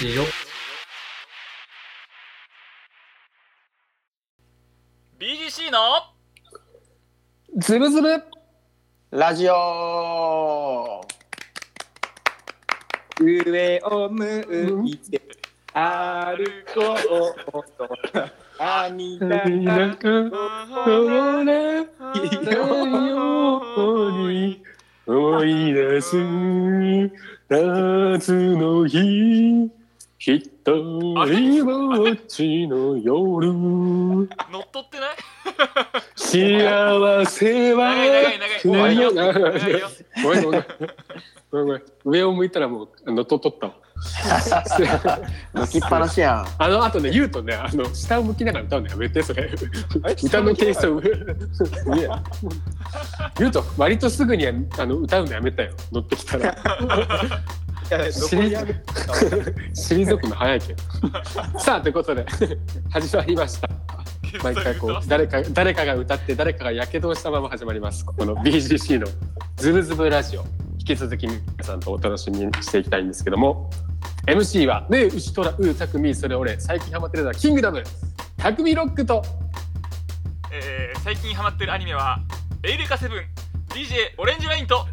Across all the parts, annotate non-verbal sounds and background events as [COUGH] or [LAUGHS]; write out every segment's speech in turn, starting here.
しいよ。BGC のズブズブ。ラジオ。上を向いて歩こう。と兄だなんか変わらないよう。に思い出す。夏の日一人ぼっちの夜。乗っ取ってない？幸せは長い長い長い。長いよ長いよ。ごめんごめん。ごめんごめん。上を向いたらもうあのとっとったわ。[LAUGHS] 抜きっぱなしやん。あのあとね言うとねあの下を向きながら歌うのやめてそれ。歌のテイスト上言うと割とすぐにあの歌うのやめたよ。乗ってきたら退退くの早いけ。どさあということで [LAUGHS] 始まりました。毎回こう誰か誰かが歌って誰かがやけどをしたまま始まります。この BGC のズブズブラジオ。引き続き皆さんとお楽しみにしていきたいんですけども。MC はねえ牛虎うたくみそれ俺最近ハマってるのはキングダム。たくみロックと。えー最近ハマってるアニメは「エイレカセブン DJ オレンジライン」と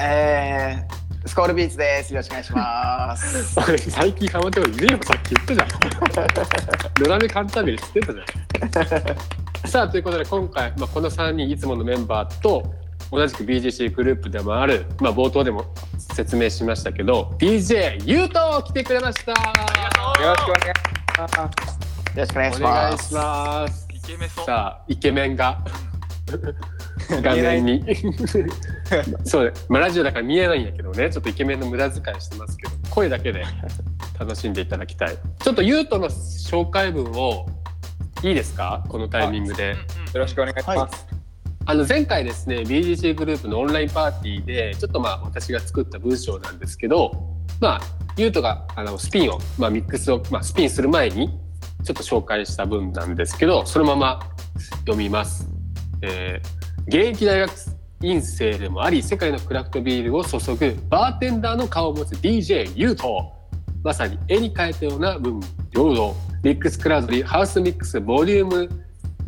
えー、スコールビーツです。よろしくお願いします。俺 [LAUGHS] 最近ハマってねえよさっき言ったじゃん。野良目簡単に知ってたじゃん。さあということで今回、まあ、この3人いつものメンバーと同じく BGC グループでもある、まあ、冒頭でも説明しましたけど DJ ゆうと来てくれました。よろしくお願いします。よろしくお願いしお願いします。イケメソ。さあイケメンが [LAUGHS] 画面に。[LAUGHS] そうね、まあ、ラジオだから見えないんやけどね。ちょっとイケメンの無駄遣いしてますけど。声だけで楽しんでいただきたい。ちょっとゆうとの紹介文をいいですか？このタイミングで。うんうんよろしくお願いします、あの前回ですね BGC グループのオンラインパーティーでちょっとまあ私が作った文章なんですけどまあゆうとがあのスピンを、まあ、ミックスを、まあ、スピンする前にちょっと紹介した文なんですけどそのまま読みます。えー現役大学院生でもあり世界のクラフトビールを注ぐバーテンダーの顔を持つ DJ ユートまさに絵に描いたような文両道ミックスクラウドリーハウスミックスボリューム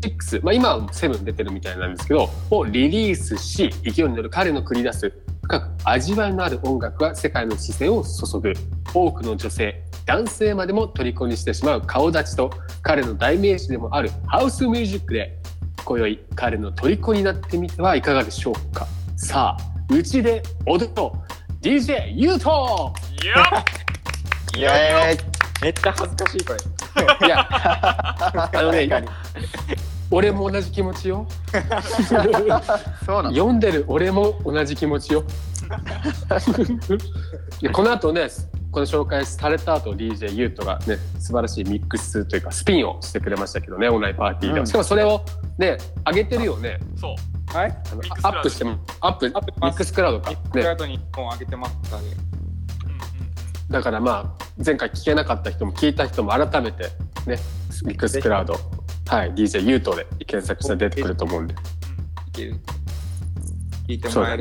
6、まあ、今は7出てるみたいなんですけどをリリースし勢いに乗る彼の繰り出す深く味わいのある音楽は世界の視線を注ぐ。多くの女性男性までも虜にしてしまう顔立ちと彼の代名詞でもあるハウスミュージックで今宵彼の虜になってみてはいかがでしょうか。さあうちで踊ろう。DJ ユート。いやめっちゃ恥ずかしいこれ。いや。[LAUGHS] あのね俺も同じ気持ちよ。そうなの読んでる俺も同じ気持ちよ。[LAUGHS] でこの後ねこの紹介された後 DJ ユートがね素晴らしいミックスというかスピンをしてくれましたけどねオンラインパーティーで、うん。しかもそれをね上げてるよね。そう。はい？あのアップしてもアップミアップックスクラウドか、ミックスクラね、ウドに1本上げてますからね。うんうん。だからまあ前回聞けなかった人も聞いた人も改めてねミックスクラウド。はい DJ ユートで検索したら出てくると思うんで。いける。聞いてもらえ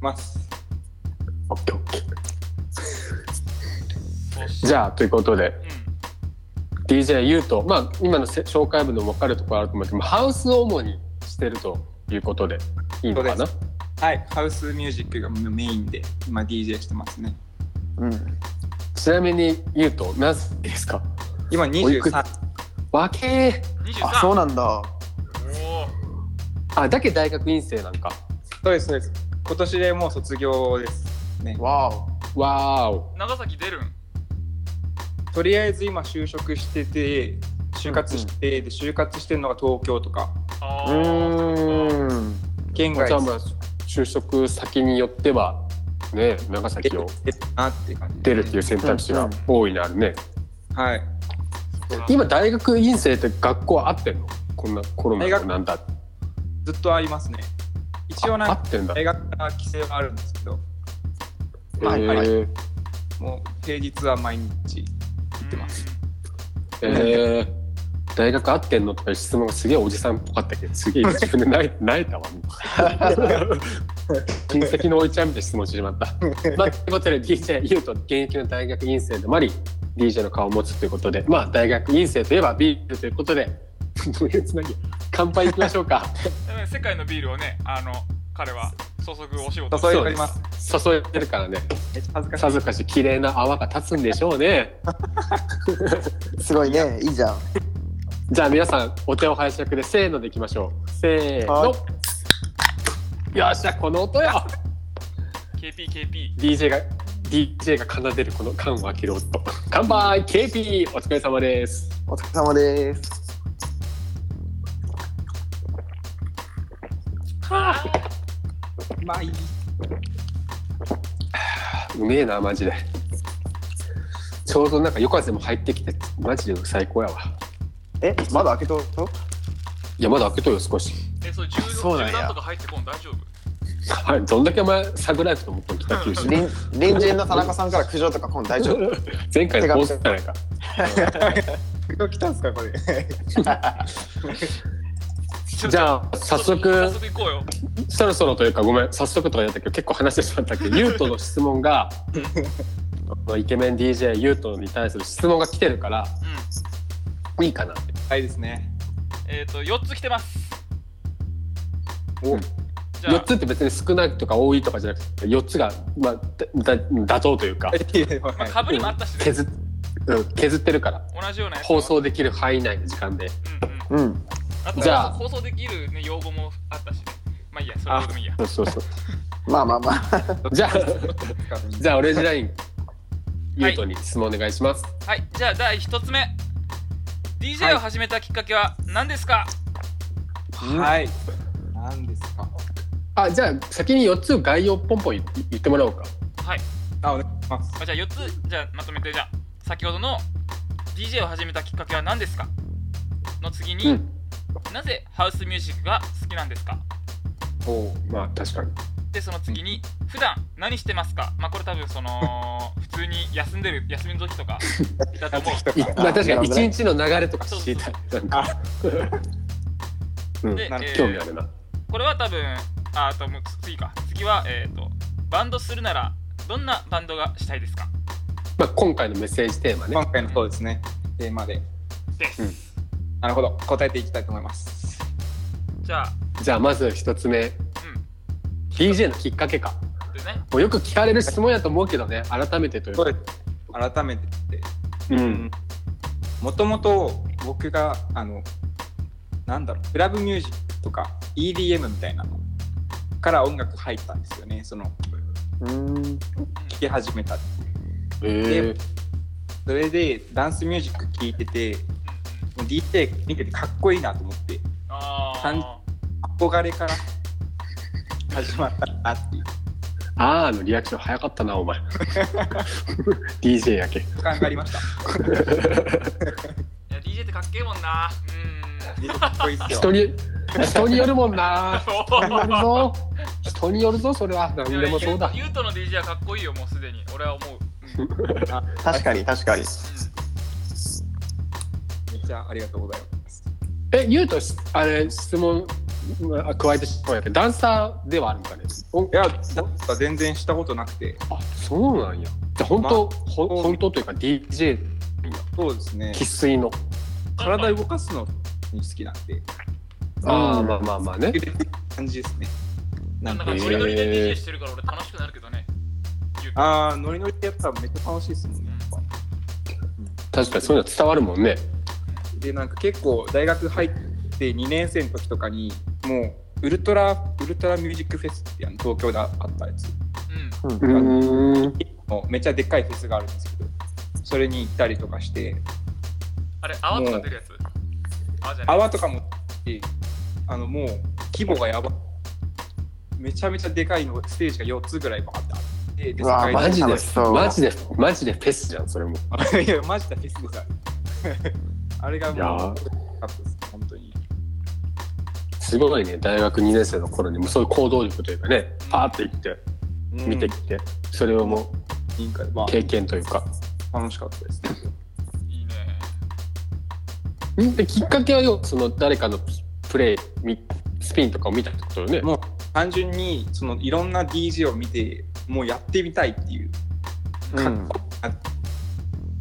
ます。オッケーオッケーじゃあということでうん。DJ ユートまあ今のせ紹介文の分かるところあると思うけどハウスを主にしてるということでいいのかな？はいハウスミュージックがメインで今 DJ してますね。うん。ちなみにユート何歳ですか？今おいくつ？23わけ23あそうなんだ。あだけ大学院生なんか。そうですそうです。今年でもう卒業ですね。わお。わーお。長崎出るん？とりあえず今就職してて就活して、で就活してるのが東京とか。うあーーん。県外。就職先によってはね長崎を出るなっていう選択肢が大いにあるね。はい。今大学院生って学校は合ってんの？こんなコロナなんだ。ずっとありますね。一応あなんか合ってんだ。大学から規制はあるんですけど。はいはい。えーもう平日は毎日。行ってます？えー大学合ってんのとかいう質問がすげえおじさんっぽかったけどすげえ自分で泣い泣いたわもう。親戚のおいちゃんみたいな質問してしまった。まあ、ということで DJ ユウと現役の大学院生でもあり DJ の顔を持つということでまあ大学院生といえばビールということでどういうつなぎ乾杯いきましょうか。[LAUGHS] 世界のビールをねあの彼は注ぐお仕事。注いでます。注いでるからね。めっちゃ恥ずかしい。さぞかし綺麗な泡が立つんでしょうね。[LAUGHS] すごいね、いいじゃん。じゃあ皆さんお手を拝借でせーのでいきましょう。せーの、はよっしゃこの音よ。KPKP DJ が DJ が奏でるこの缶を開ける音。乾杯 KP お疲れ様です。お疲れ様です。うまい。うめえなマジで。ちょうどなんか夜風も入ってきてマジで最高やわ。え、まだ開けとといやまだ開けとるよ少し。えそう重そうなんとか入ってこん大丈夫？は [LAUGHS] いどんだけお前サグライフと思ったの北九州。隣隣人の田中さんから苦情とか今度大丈夫？[LAUGHS] 前回の放送じゃないか。[LAUGHS] 来たんすかこれ。じゃあ早速早速行こうよそろそろというかごめん早速とかやったけど結構話してしまったけど [LAUGHS] ユートの質問がイケメン DJ ユートに対する質問が来てるからうん。いいかなはいですね。えっ、と4つ来てます。お。うん。じゃあ。4つって別に少ないとか多いとかじゃなくて4つが、まあ、だだ妥当というか。[LAUGHS] まあ、かぶりもあったしね、削っうん削ってるから。同じような放送できる範囲内の時間で。うんうん。うん。あとじゃあ。放送できる、ね、用語もあったしね。まあいいやそれどうでもいいや。そうそうそう。[LAUGHS] まあまあまあ。じゃあじゃあオレンジライン。ユはい。ートに質問お願いします、はい。じゃあ第1つ目。DJ を始めたきっかけは何ですか、はい。何ですか？あじゃあ先に4つ概要ポンポン言言ってもらおうか。はい。あ、お願いします。あじゃあ4つじゃあまとめて。じゃあ先ほどの DJ を始めたきっかけは何ですか？の次に、うんなぜハウスミュージックが好きなんですか？おまあ確かに。でその次に普段何してますか？まあこれ多分その [LAUGHS] 普通に休んでる休みの時とかだと思う。いまあ確かに一日の流れとか知りたい。[LAUGHS] で、興味あるな。これは多分ああともう。次か。次はえっ、とバンドするならどんなバンドがしたいですか？まあ今回のメッセージテーマね。今回のそうですね。テーマで。です、うんなるほど。答えていきたいと思います。じゃあ。じゃあまず一つ目。うん。DJ のきっかけか。でね。もうよく聞かれる質問やと思うけどね。改めてというか。改めてって。うん。もともと僕があのなんだろうクラブミュージックとか EDM みたいなのから音楽入ったんですよね。そのうん。聴き始めたえー、それでダンスミュージック聴いててもう DJ 見ててかっこいいなと思って。あ憧れから始まったなっていう。あーのリアクション早かったなお前。[LAUGHS] DJ やけ感がありました。いや DJ ってかっけえもんな。うん。人に人によるもんな。お [LAUGHS] 人によるぞ。人によるぞそれは。何でもそうだ。ユートの DJ はかっこいいよもうすでに。俺は思う、うん。確かに確かに。めっちゃありがとうございます。え言うとあれ質問まあ加えてしまうやけどダンサーではあるんかね？おいや全然したことなくて。あそうなんや。じゃあ本当、ほ本当というか DJ そうですね。生粋の。体動かすのに好きなんで。ああまあまあまあね。感じですね。ななんんかかノリノリで DJ してるから俺楽しくなるけどね。ああノリノリでやったらめっちゃ楽しいですもんね。確かにそういうの伝わるもんねでなんか結構大学入って2年生の時とかにもうウルトラウルトラミュージックフェスってあの東京であったやつ。うん。めっちゃでっかいフェスがあるんですけどそれに行ったりとかして。あれ泡とか出るやつ？泡じゃない泡とかもってあのもう規模がやばめちゃめちゃでかいのステージが4つぐらいバーってあってでうわ世界マジでマジでマジでフェスじゃんそれも。で [LAUGHS] いやマジでフェスですあれがもういやー。かったです本当に。すごいね大学2年生の頃にもそういう行動力というかねパーって行ってうん。見てきて、それをもいいかまう経験というか。あ楽しかったですね。いいね。んできっかけはよその誰かのプレイみスピンとかを見たってことよね。もう単純にそのいろんな DJ を見てもうやってみたいっていううん。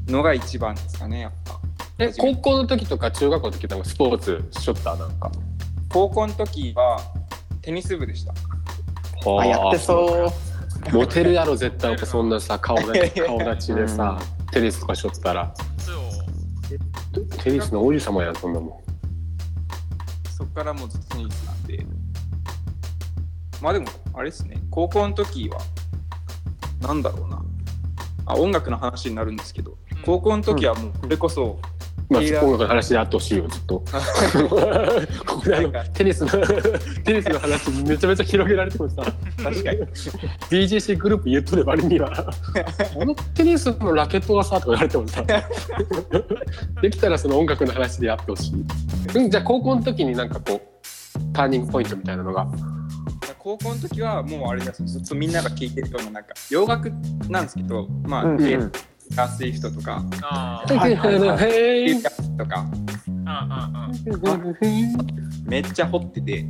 のが一番ですかねやっぱえ高校の時とか中学校の時とかスポーツしょった？なんか。高校の時はテニス部でした。あやってそう。モテるやろ絶対。そんなさ [LAUGHS] 顔立ち顔立ちでさ、テニスとかしょったら。テニスの王子様やんそんなもん。そこからもうずっとテニスなんで。まあでもあれですね。高校の時はなんだろうな。あ音楽の話になるんですけど。高校の時はもうそれこそ、まあ音楽の話であってほしいよずっと。ここであのテニスの [LAUGHS] テニスの話めちゃめちゃ広げられてもさ確かに。BGC グループ言っとる割には。あのテニスのラケットがさとか言われてもさできたらその音楽の話でやってほしい、うん、じゃあ高校の時になんかこうターニングポイントみたいなのが。高校の時はもうあれですずっとみんなが聴いてるようななんか洋楽なんですけどまあ、うんうんラー・スウィフトとかあ「はい。はいはいはい。ユー。とか。あうんうん。めっちゃ掘ってて。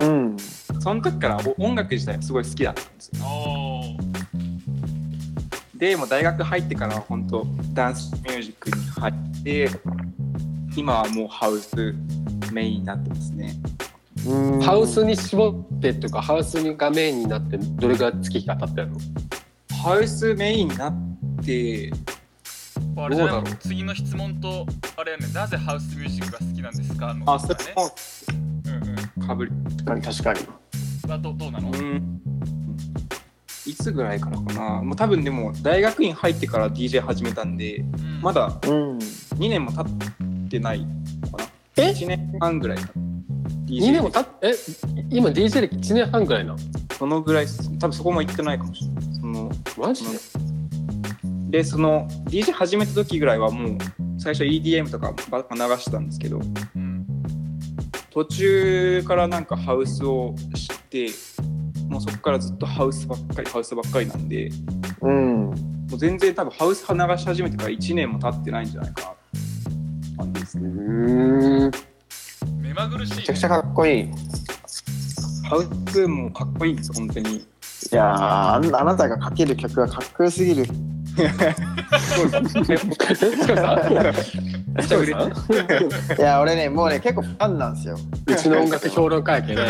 うん。おうんその時からお音楽自体すごい好きだったんですよ。おでもう大学入ってからは本当ダンスミュージックに入って今はもうハウスメインになってますね。うん。ハウスに絞ってっていうかハウスにがメインになってどれぐらい月日が経ってるの？ハウスメインになってあれじゃないどうだろう。次の質問とあれやね。なぜハウスミュージックが好きなんですか？のあそれねもうんうん。かぶり。確かに確かに。はどどうなの？うん。いつぐらいからかな？もう多分でも大学院入ってから DJ 始めたんでうん。まだうん。2年も経ってないのかな？え？1年半ぐらいか DJ 2年もたっえ？今 DJ 歴1年半ぐらいなの？そのぐらい多分そこも行ってないかもしれない。そのマジで？でその DJ 始めた時ぐらいはもう最初 EDM とかば流してたんですけどうん途中からなんかハウスを知ってもうそこからずっとハウスばっかりハウスばっかりなんでうんもう全然多分ハウス流し始めてから1年も経ってないんじゃないかなって感じですうね。目まぐるしいめちゃくちゃかっこいい。いハウスもかっこいいんです本当に。やーあなたがかける曲はかっこよすぎるいや俺ねもうね結構ファンなんですよ。うちの音楽評論家やけね。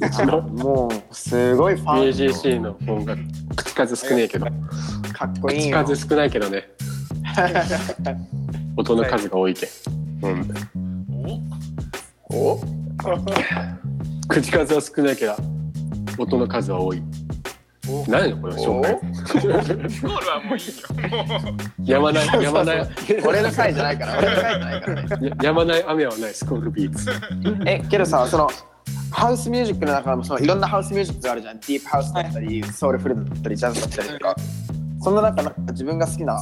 うちのもうすごいファン BGC の音楽口数少ねえけど。かっこいい口よ数少ないけどね。[LAUGHS] 音の数が多いけうん。おお口数は少ないけど音の数は多い。お何やこれ紹介スコールはもういいよもう。やまないやまない。俺の回じゃないから俺の回じゃないからね。ややまない雨はないスコールビーツ。えけどさそのハウスミュージックの中でもそのいろんなハウスミュージックがあるじゃん。ディープハウスだったり、ソウルフルだったりジャズだったりとか。そんな中なんか自分が好きな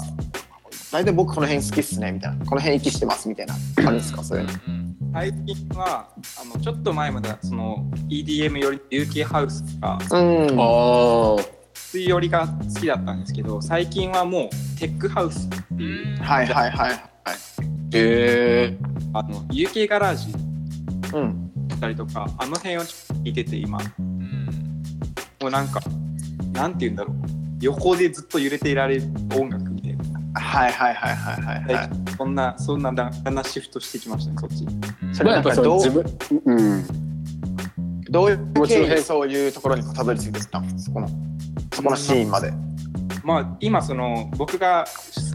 大体僕この辺好きっすねみたいな。この辺息してますみたいな感じですか？それ。うんうん最近はあのちょっと前まではその EDM より UK ハウスとかうん。ああ水寄りが好きだったんですけど最近はもうテックハウスっていうはいはいはいはい。へえあの UK ガラージうん。だったりとかあの辺をちょっと聞いてて今。もうん。うなんかなんて言うんだろう。横でずっと揺れていられる音楽はいはいはいはいはいはい。そんなそんなだんだんシフトしてきましたねそっち。うん。それまあやっぱその自分うん。どういう経緯でそういうところにたどり着いていったの？そこのそこのシーンまで。まあ今その僕が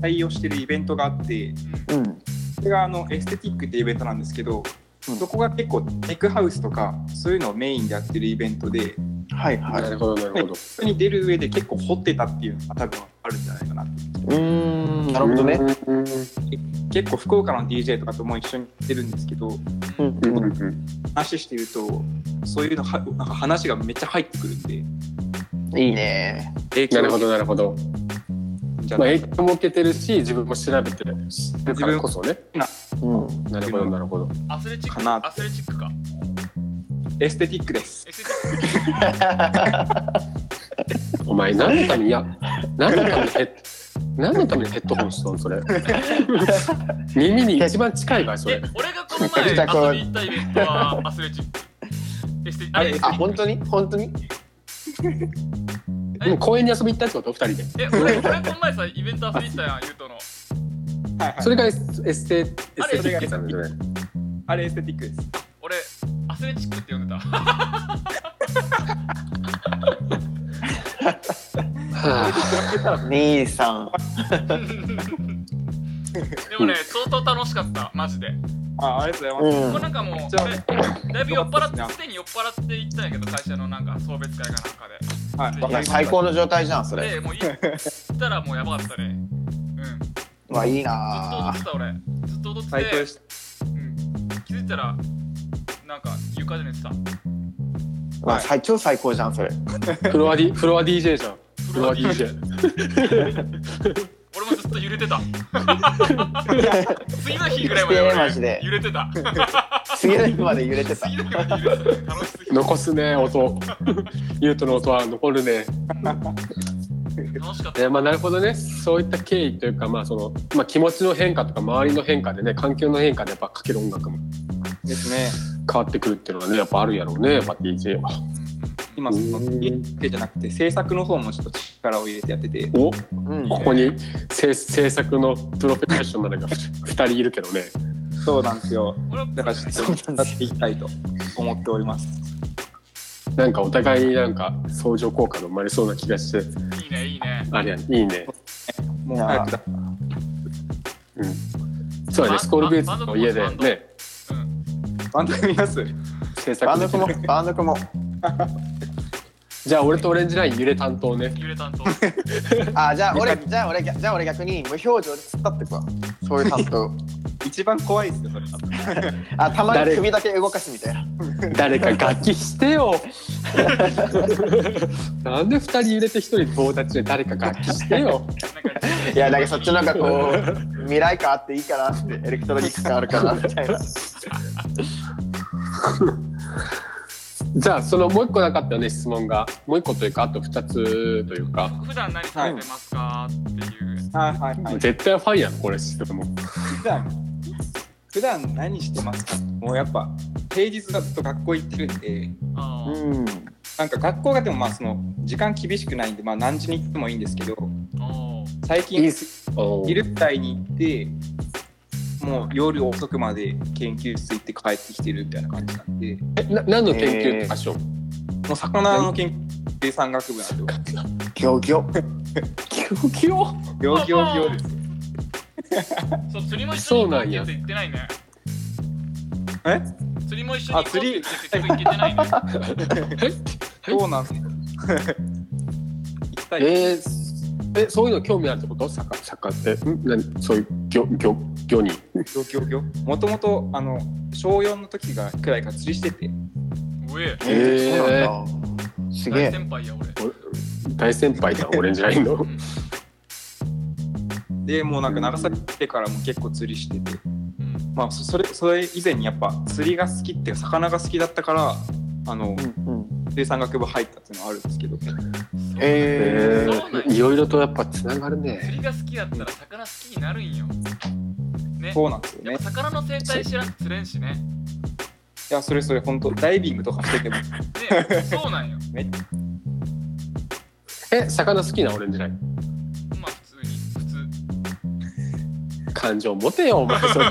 採用してるイベントがあってうん。それがあのエステティックっていうイベントなんですけど、うんそこが結構テックハウスとかそういうのをメインでやってるイベントではいはないるほどなるほど。そこに出る上で結構掘ってたっていうのが多分あるんじゃないかな。ってうーんなるほどね。うん結構福岡の DJ とかとも一緒に行ってるんですけどうんうんうん話してるとそういうのはなんか話がめっちゃ入ってくるんで。いいね。なるほどなるほどゃない。影響も受けてるし自分も調べてるからこそね。うん。なるほどなるほど。アスレチックかな。アスレチックか。エステティックです。[LAUGHS] お前何のためにいや何のためにヘッ何のためにヘッドホンしとんそれ。[LAUGHS] 耳に一番近いわそれ。え俺がこの前遊びに行ったイベントはアスレチック。エステああ本当に？本当に？公園に遊び行ったってこと？二人で。え俺俺この前さイベント遊びに行ったやんゆうとの。はいはい。それがエスエステエステティックさんだよね。あれエステティックです。俺アスレチックって呼んでた。は兄さん。[LAUGHS] でもね相当楽しかったマジであありがとうございます、うん。これなんかもうだいぶ酔っ払ってすでに酔っ払って行ったんやけど会社のなんか送別会かなんかで。はい。最高の状態じゃん、それ。でもう行ったらもうやばかったね。うん。わ、いいと踊なってた俺。ずっと踊って最高でした。うん、気づいたらなんか床で寝てた。ぁ。うわ最超最高じゃん、それ。フロア D フロア DJ じゃん。フロア DJ [LAUGHS] 俺もずっと揺れてた。[LAUGHS] 次の日ぐらいまでマジで。[LAUGHS] 揺れてた。次の日まで揺れてた。次。の日まで揺れてた。楽しすぎて残すね音。ユートの音は残るね。楽しかった。えーまあなるほどね。そういった経緯というかまあその、まあ、気持ちの変化とか周りの変化でね環境の変化でやっぱかける音楽もですね。変わってくるっていうのがねやっぱあるやろうねやっぱ DJ は今そのうん家だけじゃなくて制作の方もちょっと力を入れてやってて。お？うん。ここに制制作のプロフェッショナルが2人いるけどね。そうなんですよ。だからちょっとやっていきたいと思っております。なんかお互いになんか相乗効果が生まれそうな気がして。いいねいいね。あれやんいいね。もう早くだ。うん。そうだねスコールベースの家でね。う？ん。バンド組みます？制作バンド組もる、バンド組も。じゃあ俺とオレンジライン揺れ担当ね揺れ担当あ、じゃあ俺、じゃあ俺、じゃあ俺逆に無表情で突っ立ってくわ。そういう担当。一番怖いですよそれ [LAUGHS] あ、たまに誰？首だけ動かすみたいな。誰か楽器してよ [LAUGHS] なんで2人揺れて1人棒立ちで誰か楽器してよ [LAUGHS] なんかいや、だけどそっちの方がこう、未来感あっていいかなって、エレクトロニック感あるかなみたいな。じゃあそのもう一個なかったよね質問が。もう一個というかあと2つというか。普段何されてますかっていう。はいはいはい。絶対ファンやんこれ質問普段。普段何してますか？もうやっぱ平日だと学校行ってるんで。うん。なんか学校がでもまあその時間厳しくないんでまあ何時に行ってもいいんですけど。最近いいっす。おー。昼帯に行ってもう夜遅くまで研究室行って帰ってきてるみたいな感じなんで。えな何の研究ってファッション、もう魚の研究産学部なんで。ギョギョ。キョキョ行行行ですそう釣りも一緒に行こうって言ってそうないねえ釣りも一緒に行こうって言って結局行けてないねそうなんですよ行きたいえーえそういうの興味あるってこと？サッカーサッカーって。ん？何？そういう魚魚魚に行行行もともとあの小4の時がくらいから釣りしてて。うえ。へー。そうなんだ。すげ大え。先輩や俺。大先輩だ。オレンジラインの？うん。でもうなんか長崎来てからも結構釣りしてて。うん。まあそそれそれ以前にやっぱ釣りが好きっていうか魚が好きだったからあのうんうん。水産学部入ったっていうのはあるんですけど。えー、いろいろとやっぱつながる釣ねりが好きだったら魚好きになるんよ。ね。そうなんですよね。魚の生態知らんと釣れんしね。いやそれそれ本当ダイビングとかしてても。ね。そうなんよ。[LAUGHS] え魚好きなオレンジライン感情持てよお前。[LAUGHS] それ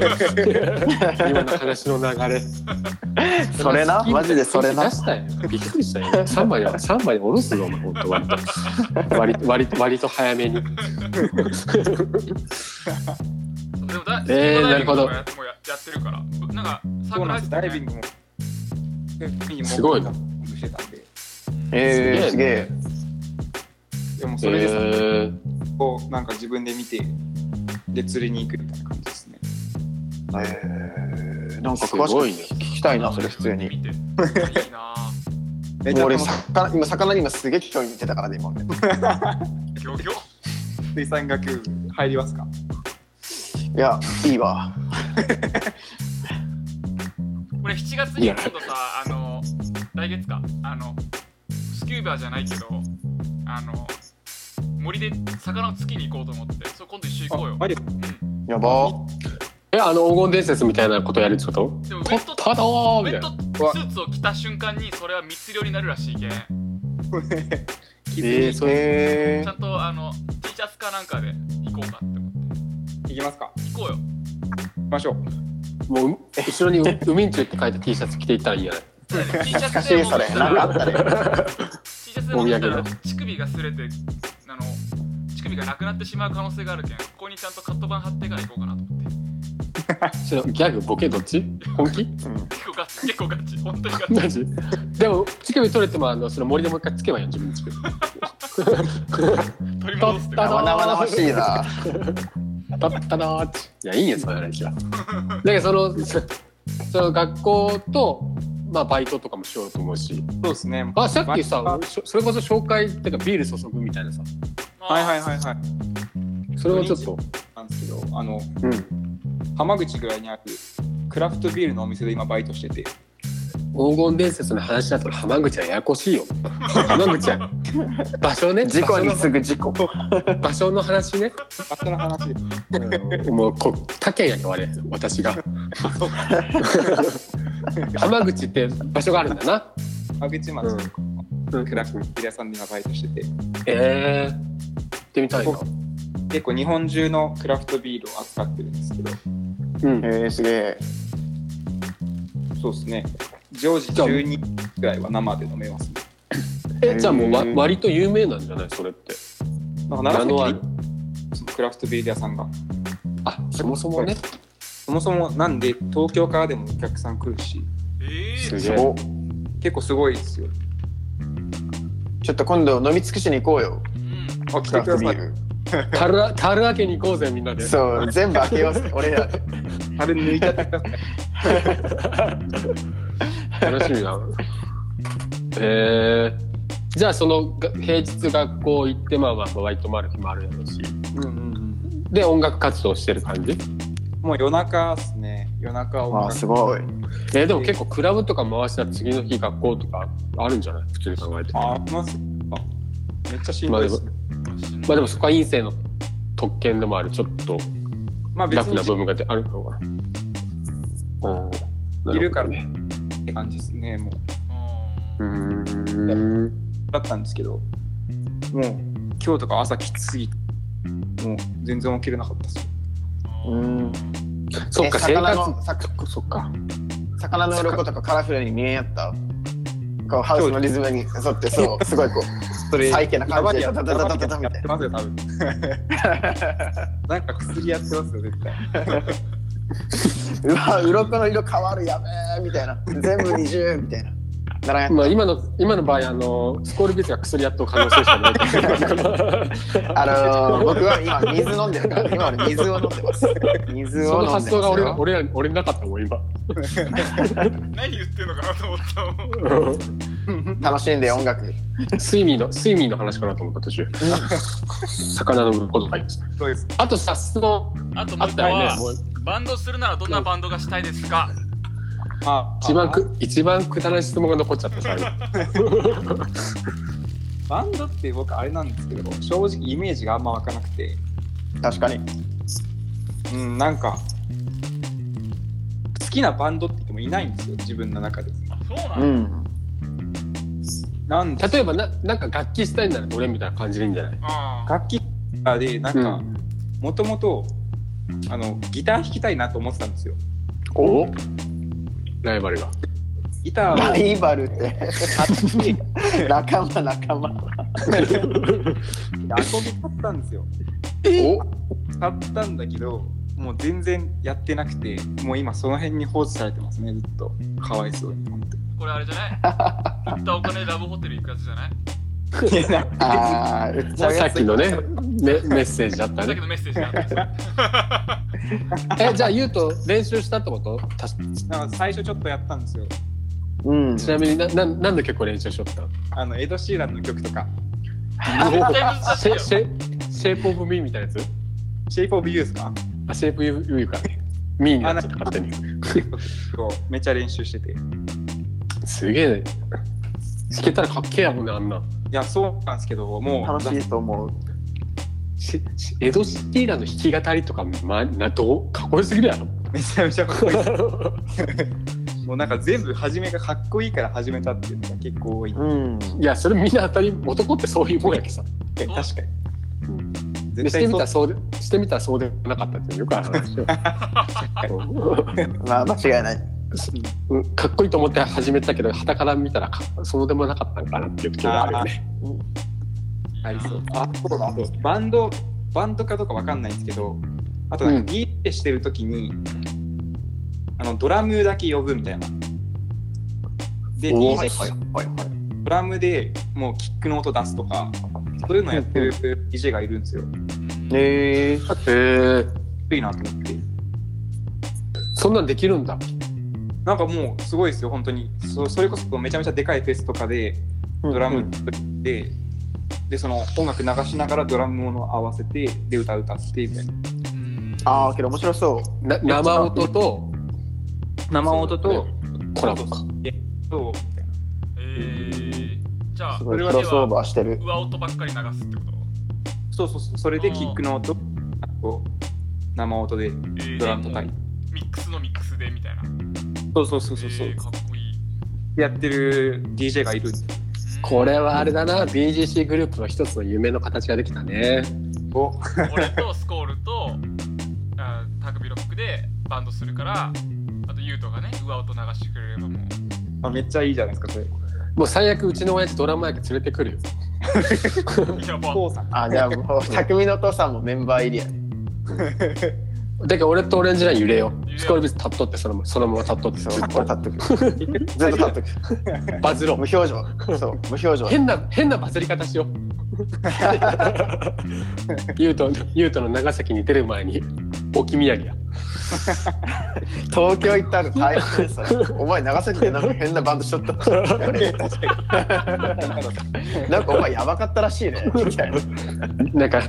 今の話の流れ。[LAUGHS] それな？マジでそれな？出したよ。びっくりしたよ。3枚は [LAUGHS] 三枚で下ろすぞお前本当割と割と割と割と早めに。でもだえーなるほどやってもややってるから。ぶなんかサークルそうなんです。入ってたね。ダイビングもすごいなしてたんで。え。ー、すげえ。でもそれでさ、えー。こうなんか自分で見てで釣りに行くみたいな感じですね。えー、なんか詳すごいね。しく聞きたいな、それ普通に。見て。いいなめもう俺魚今魚に今すげえ興味見てたからね今ね。ギョギョ水産学部入りますか？いやいいわ。俺7月に今度さあの来月か。あのスキューバーじゃないけどあの森で魚を突きに行こうと思ってそれ今度一緒行こうよ。あマジうん。やば。えあの黄金伝説みたいなことやるってこと？とでもウェットただーウェッみたいなトスーツを着た瞬間にそれは密漁になるらしいけん。気づいえー、そういうへちゃんとあの T シャツかなんかで行こうかって思って。行きますか。行こうよ。行きましょう。もう後ろに「ウミンチュ」って書いた T シャツ着ていったらいいんじゃない？T シャツでもしいそれなんかあったね。T シャツでもったらお土産乳首が擦れてあの乳首がなくなってしまう可能性があるけんここにちゃんとカット板貼ってから行こうかなと思って。[LAUGHS] それギャグボケどっち？本気？う [LAUGHS] ん結構ガチ結構ガチ。本当にガチ。[LAUGHS] マジ？でも乳首取れてもあのその森でもう一回つけばいいよ自分の乳首。取り戻すって。た生々しいな。たったなー。っていやいいよその話は。だけどそのそその学校とまあバイトとかもしようと思うし。そうですね。あさっきさそれこそ紹介っていうかビール注ぐみたいなさ。いはいはいはい。それをちょっと。なんですけどあのうん。浜口ぐらいにあるクラフトビールのお店で今バイトしてて黄金伝説の話だと浜口はややこしいよ。[LAUGHS] 浜口は場所ね。事故に場所次ぐ事故。の場所の話ね。あその話。でうんもうこ他県やけ我々私が。浜口って場所があるんだな。浜口町。のうん。クラフトビール屋さんで今バイトしてて。ええー、行ってみたいな。結構日本中のクラフトビールを扱ってるんですけど。うん。へえすげえそうですね。常時12ぐらいは生で飲めますね。えじゃあもう、割と有名なんじゃない？それって。なんか長崎にそのクラフトビール屋さんが。あそもそもね。そもそもなんで東京からでもお客さん来るし。えー、すげえ。お結構すごいですよ。ちょっと今度飲み尽くしに行こうよ。うん。あ来クラてください。フトビール。樽あ樽開けに行こうぜみんなで。そう全部開けようぜ俺らで。[LAUGHS] あれ抜いちゃってください楽しみだ。えー、じゃあそのが平日学校行ってまあまあバイトもある日もあるやろうし。うんうんうん。で音楽活動してる感じ？もう夜中っすね。夜中音わあ楽すごい。えーでも結構クラブとか回したら次の日学校とかあるんじゃない？普通に考えて。あありますあめっちゃしんどいですね。まあでもそこは陰性の特権でもある。ちょっとまあ別ラフな部に分があるのかなうんいるからね。って感じですねもう。うーん。だったんですけどもう今日とか朝きつすぎてもう全然起きれなかったです。うん。そっかえ生活魚のさそっか魚の鱗とかカラフルに見えやった？こうハウスのリズムに沿ってそう。すごいこうそれサイケな感じでやばいやタタタタタタみたなんか薬やってますよ絶対 [LAUGHS] うわ鱗の色変わるやべえみたいな。全部二重みたいな。まあ今の今の場合あのスコールビーツが薬やっと可能性しかない。[LAUGHS] あのー、僕は今水飲んでるから今俺水を飲んでます。水そのを飲んでます発想が俺よ俺ら俺なかったもん今。[LAUGHS] 何言ってんのかなと思ったもん。楽しんで音楽。睡眠の睡眠の話かなと思った途中。魚の鱗とか言ってた。そうです。あとさ質問あともあったよう一個はねバンドするならどんなバンドがしたいですか？あ一番く一番くだらない質問が残っちゃった。最後。[LAUGHS] バンドって僕あれなんですけど正直イメージがあんま湧かなくて。確かに。うんなんか好きなバンドって言ってもいないんですよ自分の中で。そうなんなんで例えばななんか楽器したいならどれみたいな感じでいいんじゃない？あ楽器でなんかうん。もともとあのギター弾きたいなと思ってたんですよ。お？ライバルが。ギターを。ライバルって。仲間仲間。遊び買ったんですよ。買ったんだけどもう全然やってなくてもう今その辺に放置されてますねずっと。かわいそうにこれあれじゃない？[LAUGHS] 行ったお金でラブホテル行くやつじゃない？あー売っちゃうさっきのね。メメッセージだったね。さっきのメッセージがあったえじゃあゆうと練習したってこと？たなんか最初ちょっとやったんですよ。うん。ちなみになななんで結構練習しよった？のあのエド・シーランの曲とか。シェシェ Shape of Me みたいなやつ「シェイプ・オブ・ユー」ですか？あ Shape You か Me になっちゃった勝手に。をめっちゃ練習してて。いすげえ。ね弾けたらかっけえやもんねあんなやそうなんですけどもう楽しいと思うししエド・シティーラの弾き語りとか、ま、などうかっこよすぎるやろめちゃめちゃかっこいい [LAUGHS] もうなんか全部初めがかっこいいから始めたっていうのが結構多い。うん。いやそれみんな当たり男ってそういうもんやけどさえ確かに。で絶対そうしてみたらそうでしてみたらそうでもなかったっていうよくある話よ [LAUGHS] [LAUGHS] まあ間違いない。うんかっこいいと思って始めたけど傍から見たらかそうでもなかったのかなっていう時があるよねありそう。あ、そうだ。バンド、バンドかどうかわかんないんですけど、あとなんか DJ してるときに、あのドラムだけ呼ぶみたいな。で、DJ はいはいはいはい。ドラムでもうキックの音出すとか、そういうのやってる DJ がいるんですよ。へえ。へえいいなと思って。そんなんできるんだなんかもうすごいですよ、本当に。そそれこそめちゃめちゃでかいフェスとかで、ドラムで、で、その音楽流しながらドラムを合わせて、で、歌歌ってみたいな。ああ、けど面白そう。な生音と生音とコラボかそう、みたいな。えー、じゃあすごい上でクロスオーバはーしてる。上音ばっかり流すってこと？そうそうそう、それでキックの音、あと生音でえードラム叩いて。ミックスのミックスでみたいなそうそうそうそうそう、えーかっこいいやってる DJ がいるんで。これはあれだな BGC グループの一つの夢の形ができたねお俺とスコールとあタクビロックでバンドするからあとユウトがね上音流してくれればもうあめっちゃいいじゃないですか、それ。もう最悪うちの親父ドラマ役連れてくるよ [LAUGHS] やば。あ、じゃあもう、匠のお父さんもメンバー入りやね。[LAUGHS] だけど俺とオレンジライン揺れよスコールビス立っとってそのままそのまま立っとってそう、ずっこれ立っとく。[LAUGHS] ずっと立っとく。バズろう無表情。そう、無表情。変な変なバズり方しよう [LAUGHS] ユウトユウトの長崎に出る前に置き土産や東京行ったら大変ですよ。お前長崎でなんか変なバンドしとった。[LAUGHS] なんかお前やばかったらしいね。みたいな。なんか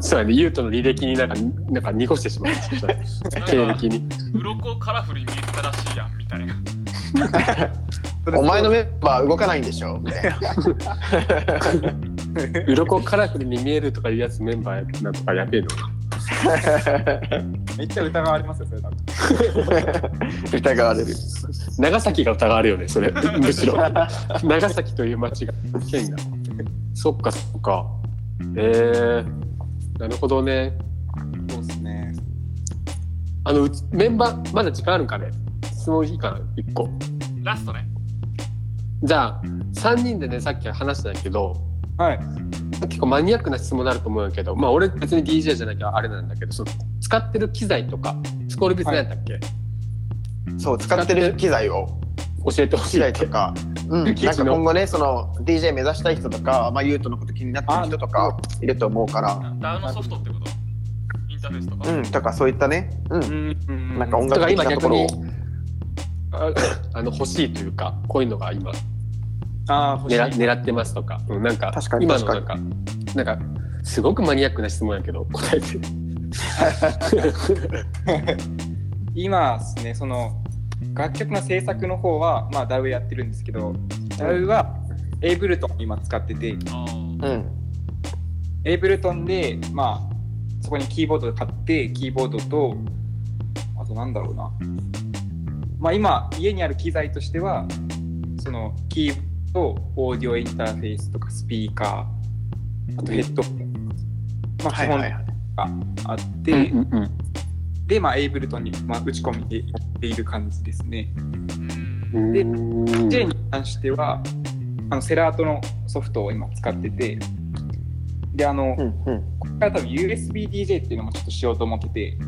そうやねユウトの履歴になんかなんか濁してしまうそれ経歴に鱗カラフルに見えてたらしいやんみたいな [LAUGHS] お前のメンバー動かないんでしょ？みたいな。鱗カラフルに見えるとかいうやつメンバーなんとかやべえの [LAUGHS] めっちゃ疑われますよ、それ多分。[LAUGHS] 疑われる。長崎が疑われるよねそれ。[LAUGHS] むしろ。長崎という町が県が。そっかそっか。え。ー、なるほどね。そうですね。あのメンバーまだ時間あるんかね？質問いいかな？1個。ラストね。じゃあ3人でねさっき話したんやけどはい。結構マニアックな質問になると思うんやけどまあ俺別に DJ じゃなきゃあれなんだけどその使ってる機材とかスコールビス何やったっけ、そう、使ってる機材を。教えてほし機い材とか、うん、[LAUGHS] なんか今後ね、その DJ 目指したい人とか、まあ、ユートのこと気になってる人とかいると思うから、ダウのソフトってこと？インターフェースとか、うん、とかそういったね、う、うん。んなんか音楽的なところを。あの欲しいというかこういうのが今あ。狙狙ってますとか、うん、なんか確かに今のなんかなんかすごくマニアックな質問やけど答えて。[LAUGHS] 今ですね、その楽曲の制作の方は、まあ、DAW やってるんですけど、DAW はエイブルトンを今使ってて、あうん、エイブルトンで、まあ、そこにキーボード買って、キーボードと、あとなんだろうな。まあ、今、家にある機材としては、そのキーとオーディオインターフェースとかスピーカー、あとヘッドホン、まあ、基本はいはい。はい。があって、うんうんで、まあ、エイブルトンに、まあ、打ち込みでやっている感じですね。で J に関しては、あのセラートのソフトを今使ってて、で、あの、うんうん、これから多分 USBDJ っていうのもちょっとしようと思ってて、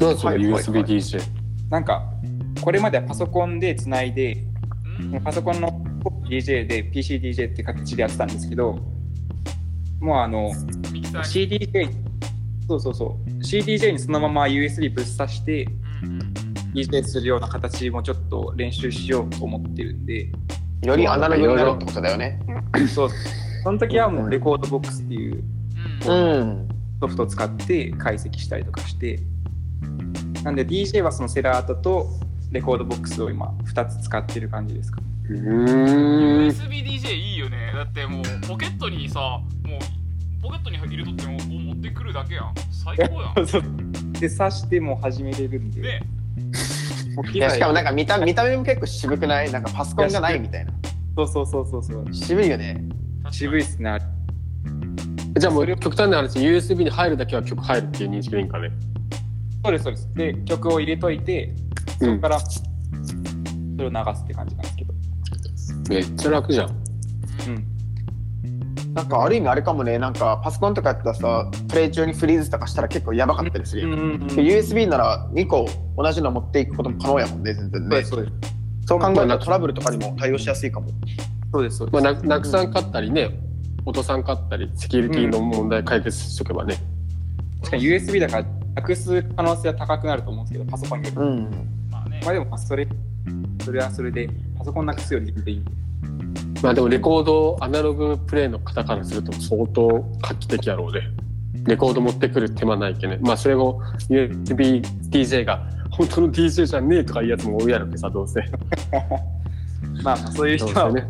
なんそのはいはいはい。USBDJ なんか、これまではパソコンでつないで、うん。パソコンの DJ で PCDJ って形でやってたんですけど、もうあの、CDJ、そうそうそう、CDJ にそのまま USB ぶっ刺して DJ するような形もちょっと練習しようと思ってるんで、よりアナログになるってことだよね。そう、その時はもうレコードボックスっていうソフトを使って解析したりとかして、なんで DJ はそのセラートとレコードボックスを今2つ使ってる感じですか。うーん USBDJ いいよねだってもうポケットにさもうポケットに入れとってももう持ってくるだけやん最高やん [LAUGHS] そうで、刺しても始めれるんで、ねいやしかもなんか見た見た目も結構渋くない？なんかパソコンがないみたいな。そうそうそうそうそう。渋いよね。渋いっすね。じゃあもう極端な話 USB に入るだけは曲入るっていう認識でいいんかねそうですそうです。で曲を入れといてそこからそれを流すって感じなんですけど。めっちゃ楽じゃんうん。なんかある意味あれかもね、なんかパソコンとかやったらさ、プレイ中にフリーズとかしたら結構やばかったりするよ。うんうんうん。USB なら2個同じの持っていくことも可能やもんね、全然ね。そうですそう考えたらトラブルとかにも対応しやすいかも。そうですそうです。まあ、ななくさんかったりね落とさんかったりセキュリティの問題解決しとけばね、確かに USB だからなくす可能性は高くなると思うんですけどパソコンより。うん。まあねまあでもまあそれそれはそれでパソコンなくすより全然いい。まあでもレコードアナログプレイの方からすると相当画期的やろうねレコード持ってくる手間ないけねまあそれを USBDJ が本当の DJ じゃねえとかいうやつも多いやろけさどうせ [LAUGHS] まあまあそういう人はね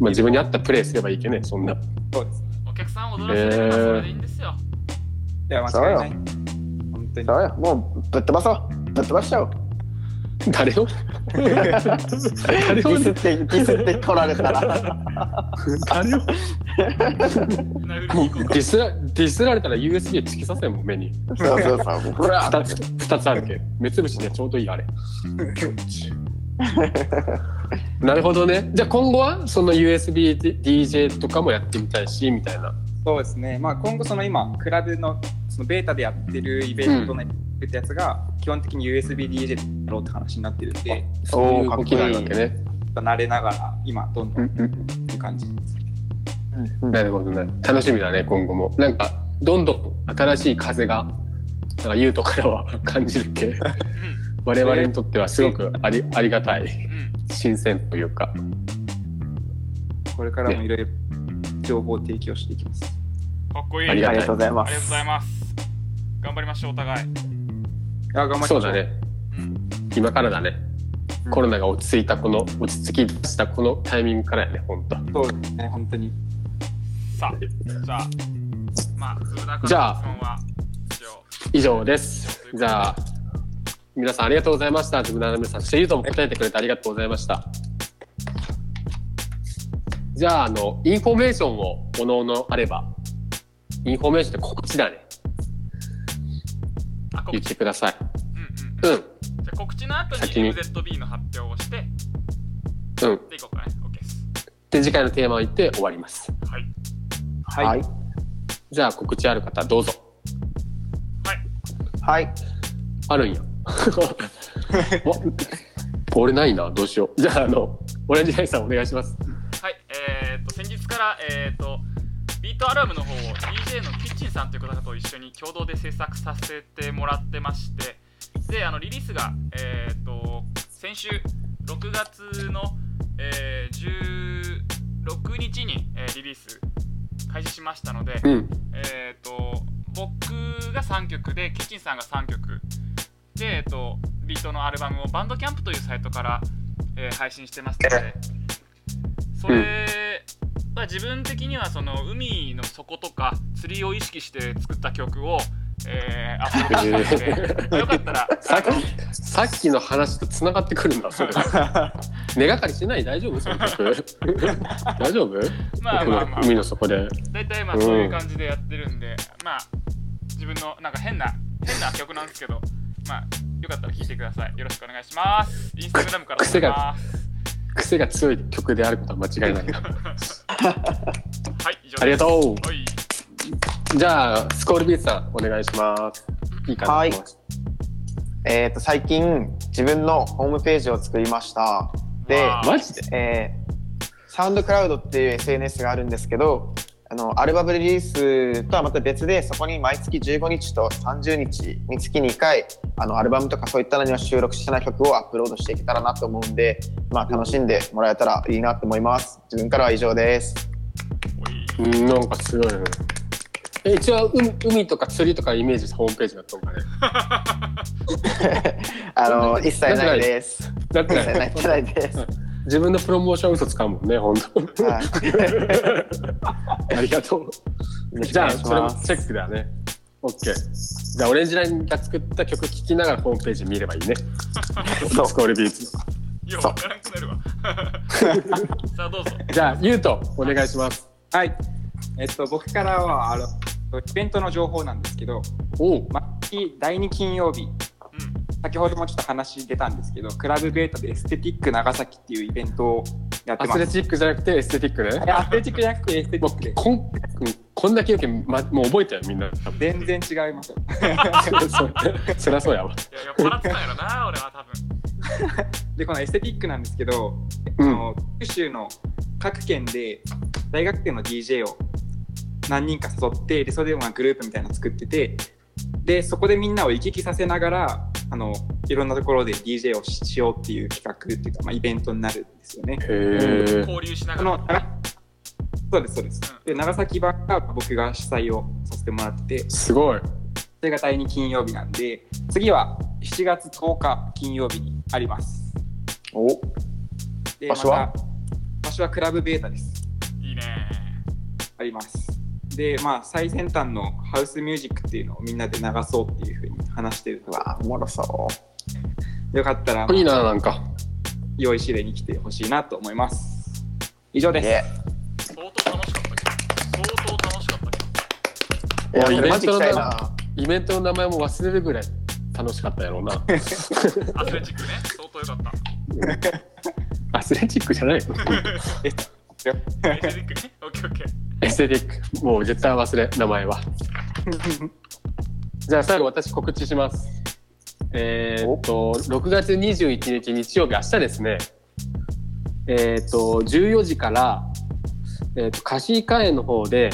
まあ自分に合ったプレイすればいいけねそんなそうです。お客さんを踊らせればそれでいいんですよ、いや間違いない。本当に。そうよ、もうぶっ飛ばそう。ぶっ飛ばしちゃおう。[LAUGHS] 誰を？誰デをィスって、ディスって取られたら。[LAUGHS] 誰を？[LAUGHS] ディスらディスられたら USB 突き刺せんもん目に。そうそうそう。ほら二つ二つあるけ目つぶしにはちょうどいいあれ。なるほどね。じゃあ今後はその USBDJ とかもやってみたいしみたいな。そうですね。まあ今後その今クラブのそのベータでやってるイベントのやってやつが基本的に USB-DJ でやろうって話になってるんで、そういう動きがあるわけね。慣れながら今どんどうんっていう感じ。なるほどね。楽しみだね今後も。なんかどんどん新しい風がなんかユートからは [LAUGHS] 感じるけ。我々にとってはすごくありありがたい。新鮮というか。これからもいろいろ情報を提供していきます。かっこいい。ありがとうございます。ありがとうご。ざいます。頑張りましょうお互いあ頑張そうだね。うん。今からだね。うん。コロナが落ち着いたこの落ち着き出したこのタイミングからやね本当そうですね、本当に。さあじゃあまあズーダからじゃあ質問は以上以上です。じゃあ皆さんありがとうございました。自分の皆さんそしてゆうとも答えてくれてありがとうございました。じゃああのインフォメーションをおのおのあればインフォメーションって告知だね言っあ告知てください。うんうん。うん。じゃあ告知の後先に。に MZB の発表をして。うん。でいこうかね。OK です。で次回のテーマを言って終わります。はい。はい。はい。じゃあ告知ある方どうぞ。はい。あるんや。[LAUGHS] お俺ないな。どうしよう。じゃああのオレンジラインさんお願いします。はい、えー、と先日から、えー、とビートアルバムの方を DJ のキッチンさんという方と一緒に共同で制作させてもらってましてであのリリースが、えー、と先週6月の、えー16日に、えーリリース開始しましたので、うん。えー、と僕が3曲でキッチンさんが3曲。で、えー、とビートのアルバムをバンドキャンプというサイトから、えー配信してますのでそれは自分的にはその海の底とか釣りを意識して作った曲を、えー、アップロードしので、[LAUGHS] まあよかったら。さっきさっきの話とつながってくるんだそれ。[LAUGHS] 根がかりしてない？大丈夫？その曲。[LAUGHS] 大丈夫？まあまあまあ。海の底で。大体まあそういう感じでやってるんで、まあ自分のなんか変な変な曲なんですけどまあよかったら聴いてください。よろしくお願いします。インスタグラムから癖がます癖が強い曲であることは間違いないな。はい以上です。ありがとう。はい。じゃあスコールビーツさんお願いします。いいかなはい。えっ、と、最近、自分のホームページを作りました。で、マジで？えー、サウンドクラウドっていう SNS があるんですけど、あのアルバムリリースとはまた別でそこに毎月15日と30日に月に1回あのアルバムとかそういったのには収録してない曲をアップロードしていけたらなと思うんで、まあ、楽しんでもらえたらいいなと思います。自分からは以上です。うんなんかすごいね。え一応海海とか釣りとかイメージホームページだったのかね。[LAUGHS] あの一切ないです。だってないです [LAUGHS] 自分のプロモーション嘘使うもんね本当はいありがとうじゃあそれもチェックだね OK じゃあオレンジラインが作った曲聴きながらホームページ見ればいいね。[LAUGHS] そうスコールビーツの。ようわからんくなるわ [LAUGHS] さあどうぞじゃあ、ゆうと、お願いします。はい。えっと、僕からは、あの、イベントの情報なんですけど。毎月第2金曜日、うん先ほどもちょっと話出たんですけど、クラブベータでエステティック長崎っていうイベントをやってます。アスレチックじゃなくてエステティックね？い。やアスレチックじゃなくてエステテもィックでうこんうんこんだけよけん、ま、もう覚えたよみんな。全然違いますよ。そ [LAUGHS] うそりゃそうやわ。いや酔っ払ってたんやろな俺は多分で、このエステティックなんですけど、うんあの九州の各県で大学生の DJ を何人か誘ってでそれでまあグループみたいなの作っててでそこでみんなを行き来させながらあのいろんなところで DJ をししようっていう企画っていうか、まあ、イベントになるんですよね。へえ。交流しながらそうですそうです。で長崎版が僕が主催をさせてもらっててすごい。それが第2金曜日なんで次は7月10日金曜日にあります。おで場所は？また場所はクラブベータです。いいねあります。で、まあ、最先端のハウスミュージックっていうのをみんなで流そうっていうふうに話してるのが、うわおもろそう。よかったら、いいな、なんか。用意指令に来てほしいなと思います。以上です。え。相当楽しかったけど。相当楽しかったけど。いやおイベントのイベントの名前も忘れるぐらい楽しかったやろうな。[LAUGHS] アスレチックね。相当よかった。アスレチックじゃないの？[LAUGHS] えエステティックね。オッケーオッケーエステティック。もう絶対忘れ、名前は。じゃあ最後私告知します。えーっと、6月21日日曜日、明日ですね。えーっと、14時から、えーっと、貸し会園の方で、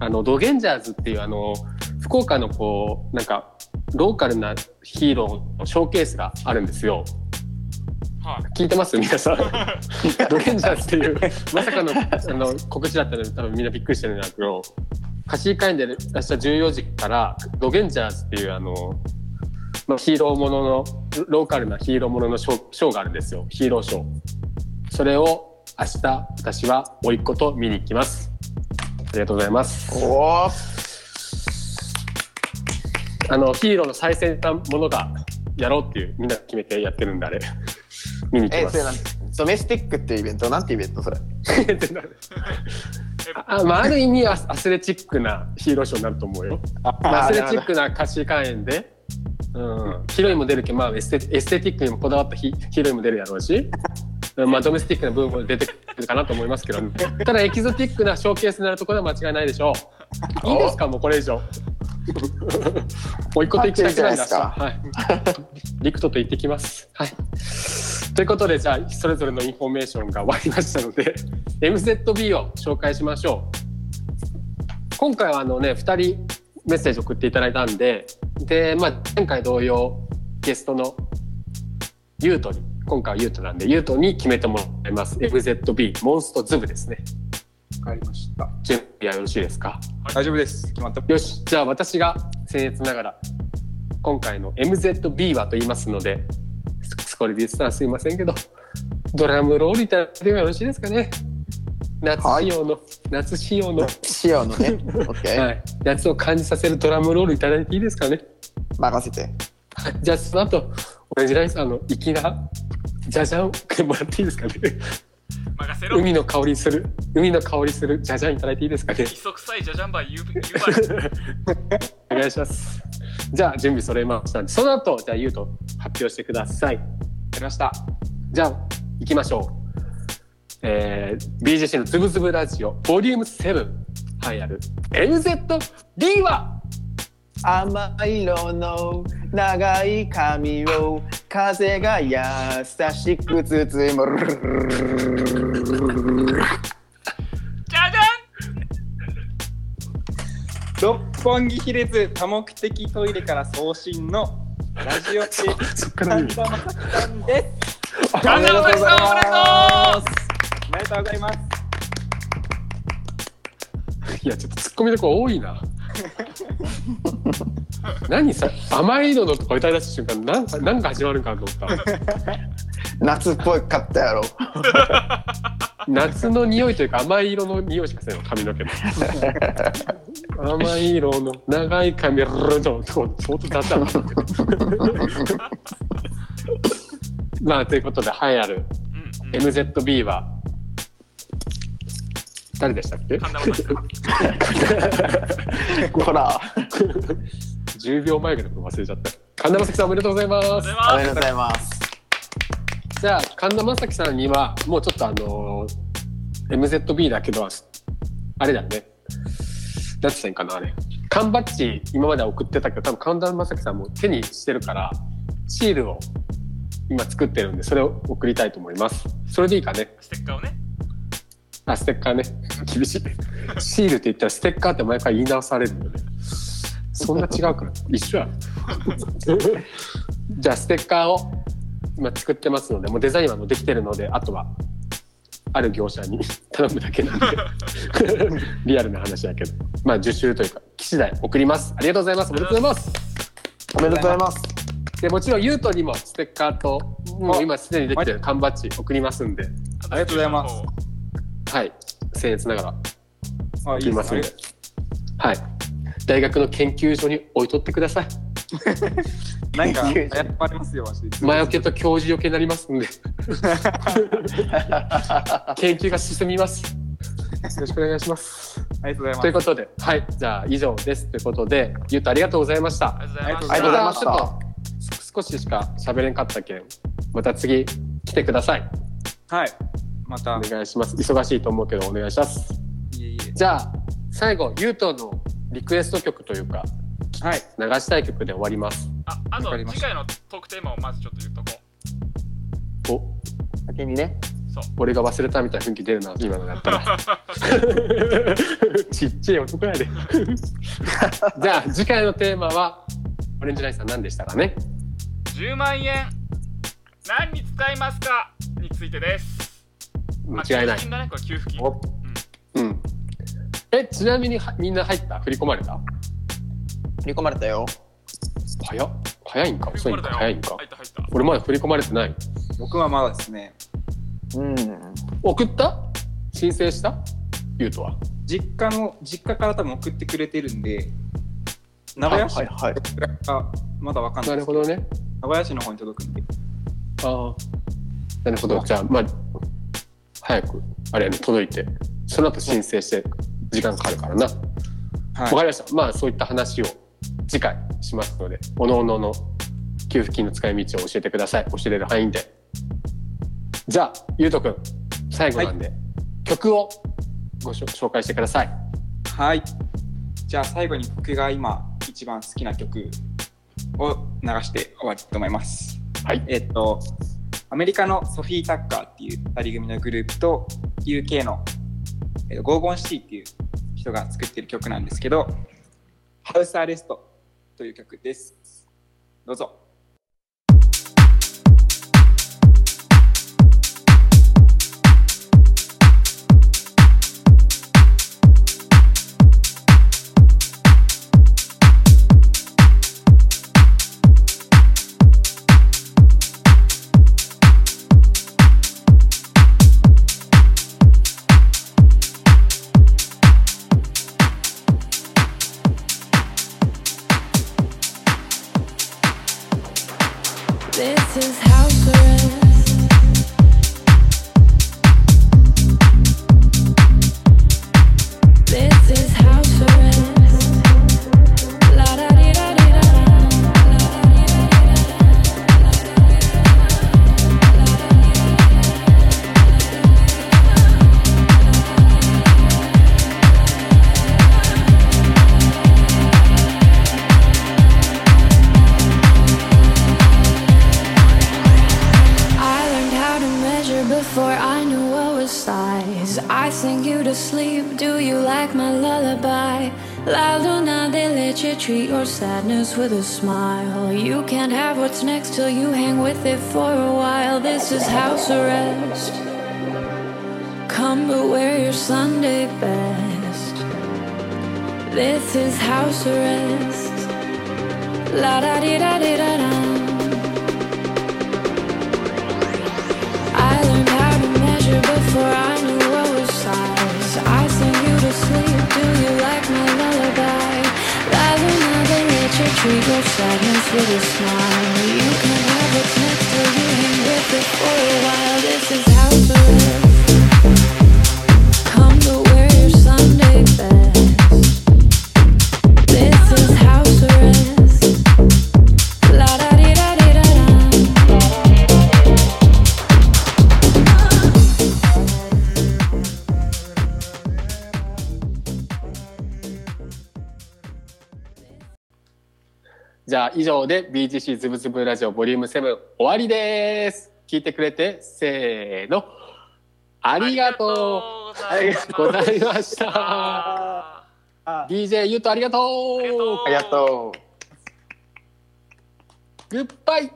あの、ドゲンジャーズっていうあの、福岡のこう、なんか、ローカルなヒーローのショーケースがあるんですよ。はい聞いてます？皆さん。[LAUGHS] ドゲンジャーズっていう、まさかのあの告知だったので、多分みんなびっくりしてるんだけど、貸し会員で明日14時から、ドゲンジャーズっていうあの、まあ、ヒーローものの、ローカルなヒーローもののショーショーがあるんですよ。ヒーローショー。それを明日、私は甥っ子と見に行きます。ありがとうございます。おーあの、ヒーローの最先端ものがやろうっていう、みんな決めてやってるんで、あれ。見に行きますえそれ。なんドメスティックっていうイベントなんてイベントそれ？[LAUGHS] あまあ、ある意味アスアスレチックなヒーローショーになると思うよ。まあ、アスレチックな貸し会員で、うん、ヒロインも出るけど、まあ、エステエステティックにもこだわったヒヒロインも出るやろうし、うんまあ、ドメスティックな部分も出てくるかなと思いますけど、[LAUGHS] ただエキゾティックなショーケースになるところは間違いないでしょう。いいですか？もうこれ以上。[LAUGHS] もう一個と行きたくないんだパッチリじゃはい。リクトと行ってきます。はい。ということで、じゃあ、それぞれのインフォメーションが終わりましたので、[LAUGHS] MZB を紹介しましょう。今回はあのね、2人メッセージ送っていただいたんで、で、まあ、前回同様、ゲストのユートに、今回はユートなんで、ユートに決めてもらいます。MZB、モンストズブですね。わかりました。準備はよろしいですか？大丈夫です。決まった。よし、じゃあ私が僭越ながら、今回の MZB はと言いますので、これで言ってたらすいませんけど、ドラムロールいただいてもよろしいですかね夏仕様の、夏仕様の、仕様のねはい、夏を感じさせるドラムロールいただいていいですかね任せてはいじゃあその後、オレンジライスあの、粋な、じゃじゃん、もらっていいですかね任せろ海の香りする、海の香りするじゃじゃんいただいていいですかね？磯臭いじゃじゃんば言う言うばい [LAUGHS] お願いします。じゃあ準備それましたんで、その後、じゃあ、ゆうと発表してください。やりました。じゃあ、行きましょう。えー、BGC のズブズブラジオ、ボリューム7、はい、やる。MZD は甘い色の長い髪を風が優しく包むじゃじゃん六本木比列多目的トイレから送信のラジオそ系そっから見る。神田正輝さんです。んおめでとうおめでとうございます。いや、ちょっとツッコミどころ多いな。何さ、甘い色のとか歌い出した瞬間、なんか、なんか始まるんかなと思った。夏っぽかったやろ。夏の匂いというか甘い色の匂いしかせんの髪の毛の。甘い色の長い髪のとこちょっと雑だなまあということで栄えある MZB は誰でしたっけ？神田正輝さん。[LAUGHS] ほら、10秒前ぐらいの忘れちゃった。神田正輝さんおめでとうございます。おめでとうございます。じゃあ神田正輝さんにはもうちょっとあのー MZB だけどあれだね。なんて言ったんかなあれ。缶バッジ今までは送ってたけど多分神田正輝さんも手にしてるからシールを今作ってるんでそれを送りたいと思います。それでいいかね？ステッカーをねあステッカーね。[LAUGHS] 厳しい。シールって言ったらステッカーって毎回言い直されるよね。そんな違うから。一緒や。[LAUGHS] じゃあステッカーを今作ってますのでもうデザインはもうできてるのであとはある業者に [LAUGHS] 頼むだけなんで。リアルな話だけど。まあ受注というか機種代送ります。ありがとうございます。おめでとうございます。おめでとうございます。でもちろんユートにもステッカーともう今すでにできてる缶バッジ送りますんで。あありがとうございますはい。僭越ながら。あ、い送りますんで。はい。大学の研究所に置いとってください。なんか、やっぱありますよ、マジで。魔除けと教授除けになりますんで。[LAUGHS] 研究が進みます。よろしくお願いします。ありがとうございます。という。ことではい。じゃあ以上です。ということでゆうとありがとうございました。ありがとうございまありすがとうございましたちょっと少ししか喋れんかったけんまた次来てください。はい。また。お、願いします。忙しいと思うけどお願いします。いえいえ。じゃあ最後ゆうとのリクエスト曲というかはい。流したい曲で終わります。ああと次回のトークテーマをまずちょっと言っとこお。先にね。うそう。俺が忘れたみたいな雰囲気出るな今のやったら。[LAUGHS] ちっちゃい男やで。[LAUGHS] じゃあ次回のテーマはオレンジライスさん何でしたかね？10万円何に使いますか？についてです違いない。給付金だねこれ給付金おうん。えちなみにはみんな入った？振り込まれた？振り込まれたよ。早っ。早いんか？遅いんか？早いんか？俺まだ振り込まれてない。僕はまだですね、うん。送った？申請した？ゆうとは？実家の、実家から多分送ってくれてるんで、名古屋市はいはい。がまだわかんなですないるほどね。名古屋市の方に届くんで。ああなるほど。じゃあまあ早くあれやね届いてその後申請して時間かかるからな。わ、はい。かりました。まあそういった話を次回しますのでおのおのの給付金の使い道を教えてください。教えれる範囲で。じゃあゆうとくん最後なんで、曲をご紹介してください。はい。じゃあ最後に僕が今一番好きな曲を流して終わりと思います。はい。えっと、アメリカのソフィー・タッカーっていう2人組のグループと UK の、えっと、ゴーゴンシティっていう人が作ってる曲なんですけど、ハウスアレストという曲です。どうぞ。This is house sadness with a smile. You can't have what's next till you hang with it for a while. This is house arrest. Come but wear your Sunday best. This is house arrest. La da di da di da da. your tree grow sadness with a smile. You can have what's next to you hang with it for a while. This is 以上で BGC ズブズブラジオボリューム7終わりです。聞いてくれて、せーの。ありがとう。ありがとうございました。DJ ユートありがとう。ありがとう。グッバイ。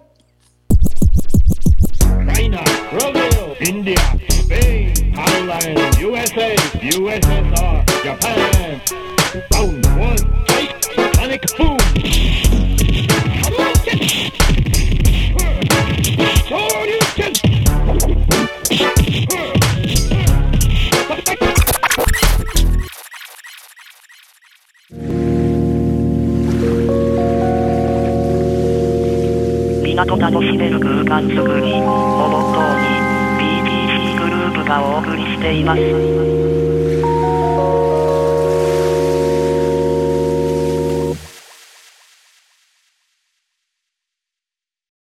港楽しめる空間づくりをモットーに BTC グループがお送りしています。